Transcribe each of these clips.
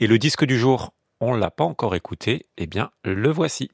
Et le disque du jour, on l'a pas encore écouté, eh bien le voici.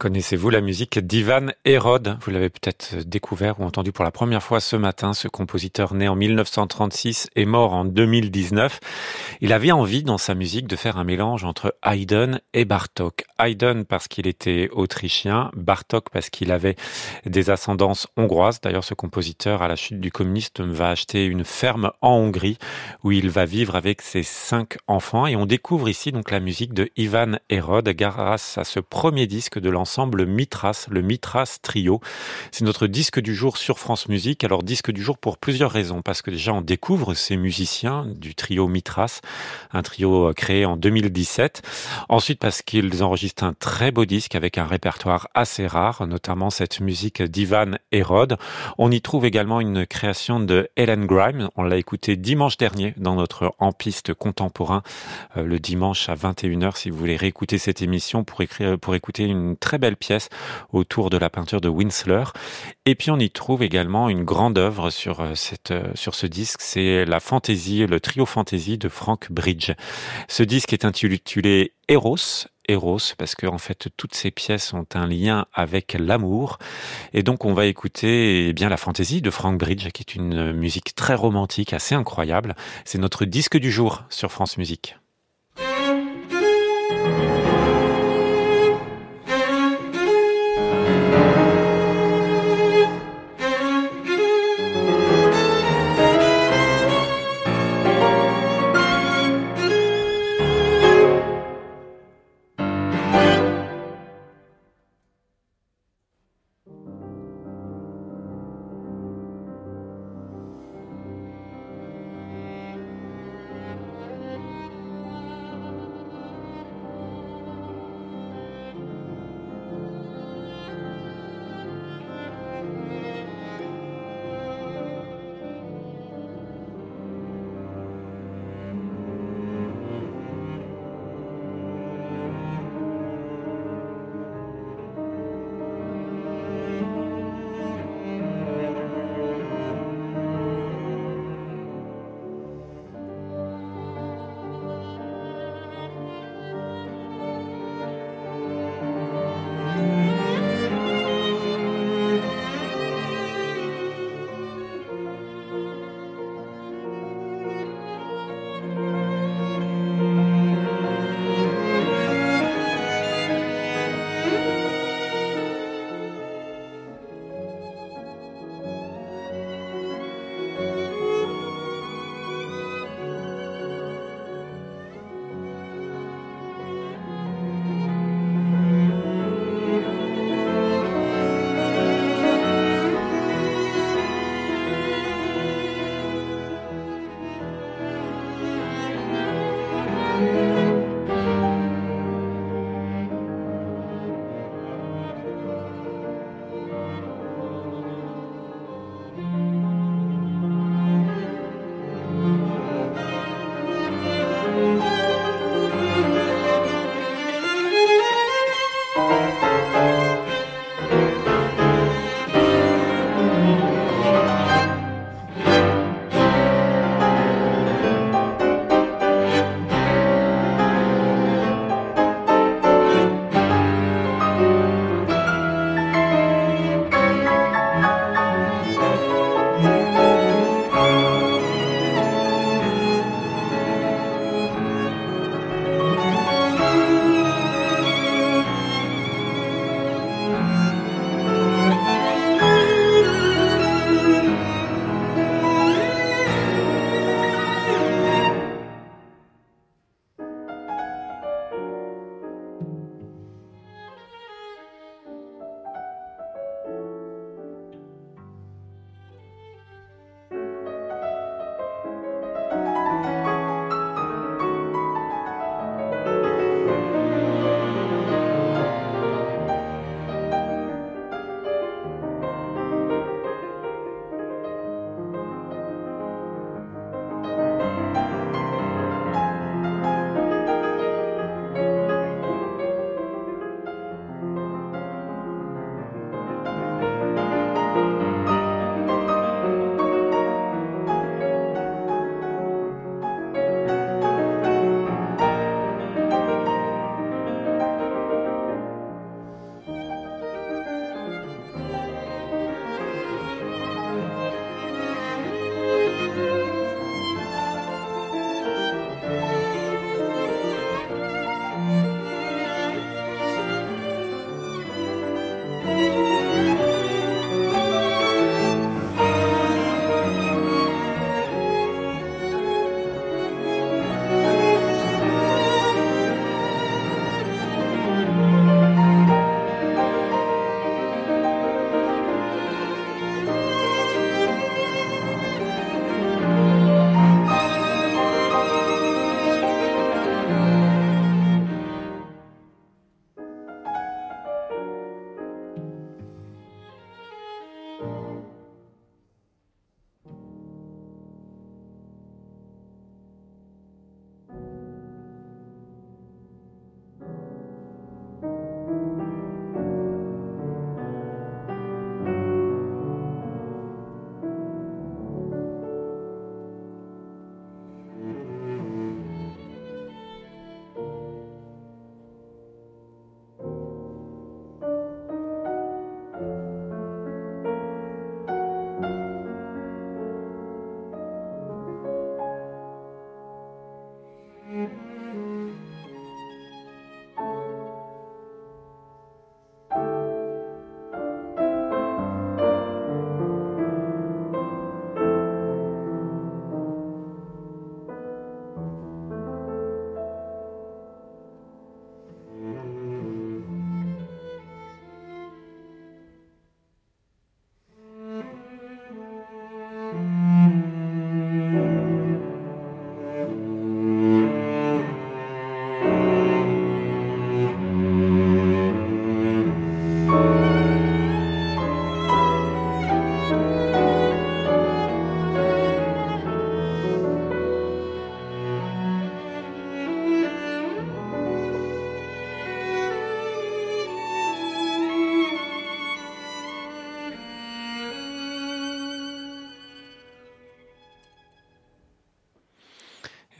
Connaissez-vous la musique d'Ivan Hérode? Vous l'avez peut-être découvert ou entendu pour la première fois ce matin. Ce compositeur né en 1936 est mort en 2019. Il avait envie dans sa musique de faire un mélange entre Haydn et Bartok. Haydn parce qu'il était autrichien, Bartok parce qu'il avait des ascendances hongroises. D'ailleurs, ce compositeur, à la chute du communisme, va acheter une ferme en Hongrie où il va vivre avec ses cinq enfants. Et on découvre ici donc la musique de Ivan Hérode grâce à ce premier disque de l'ensemble ensemble Mitras, le Mitras Trio. C'est notre disque du jour sur France Musique. Alors disque du jour pour plusieurs raisons, parce que déjà on découvre ces musiciens du trio Mitras, un trio euh, créé en 2017. Ensuite parce qu'ils enregistrent un très beau disque avec un répertoire assez rare, notamment cette musique d'Ivan Hérode. On y trouve également une création de Helen Grimes. On l'a écouté dimanche dernier dans notre Ampiste contemporain, euh, le dimanche à 21h, si vous voulez réécouter cette émission pour, écrire, pour écouter une très belle pièce autour de la peinture de Winsler. Et puis on y trouve également une grande œuvre sur, euh, cette, euh, sur ce disque, c'est la fantaisie, le trio fantaisie de Frank Bridge. Ce disque est intitulé Eros, Eros, parce que en fait toutes ces pièces ont un lien avec l'amour. Et donc on va écouter eh bien la fantaisie de Frank Bridge, qui est une musique très romantique, assez incroyable. C'est notre disque du jour sur France Musique.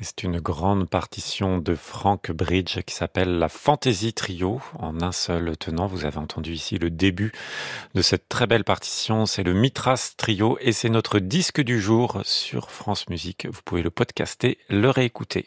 C'est une grande partition de Frank Bridge qui s'appelle la Fantasy Trio en un seul tenant. Vous avez entendu ici le début de cette très belle partition. C'est le Mitras Trio et c'est notre disque du jour sur France Musique. Vous pouvez le podcaster, le réécouter.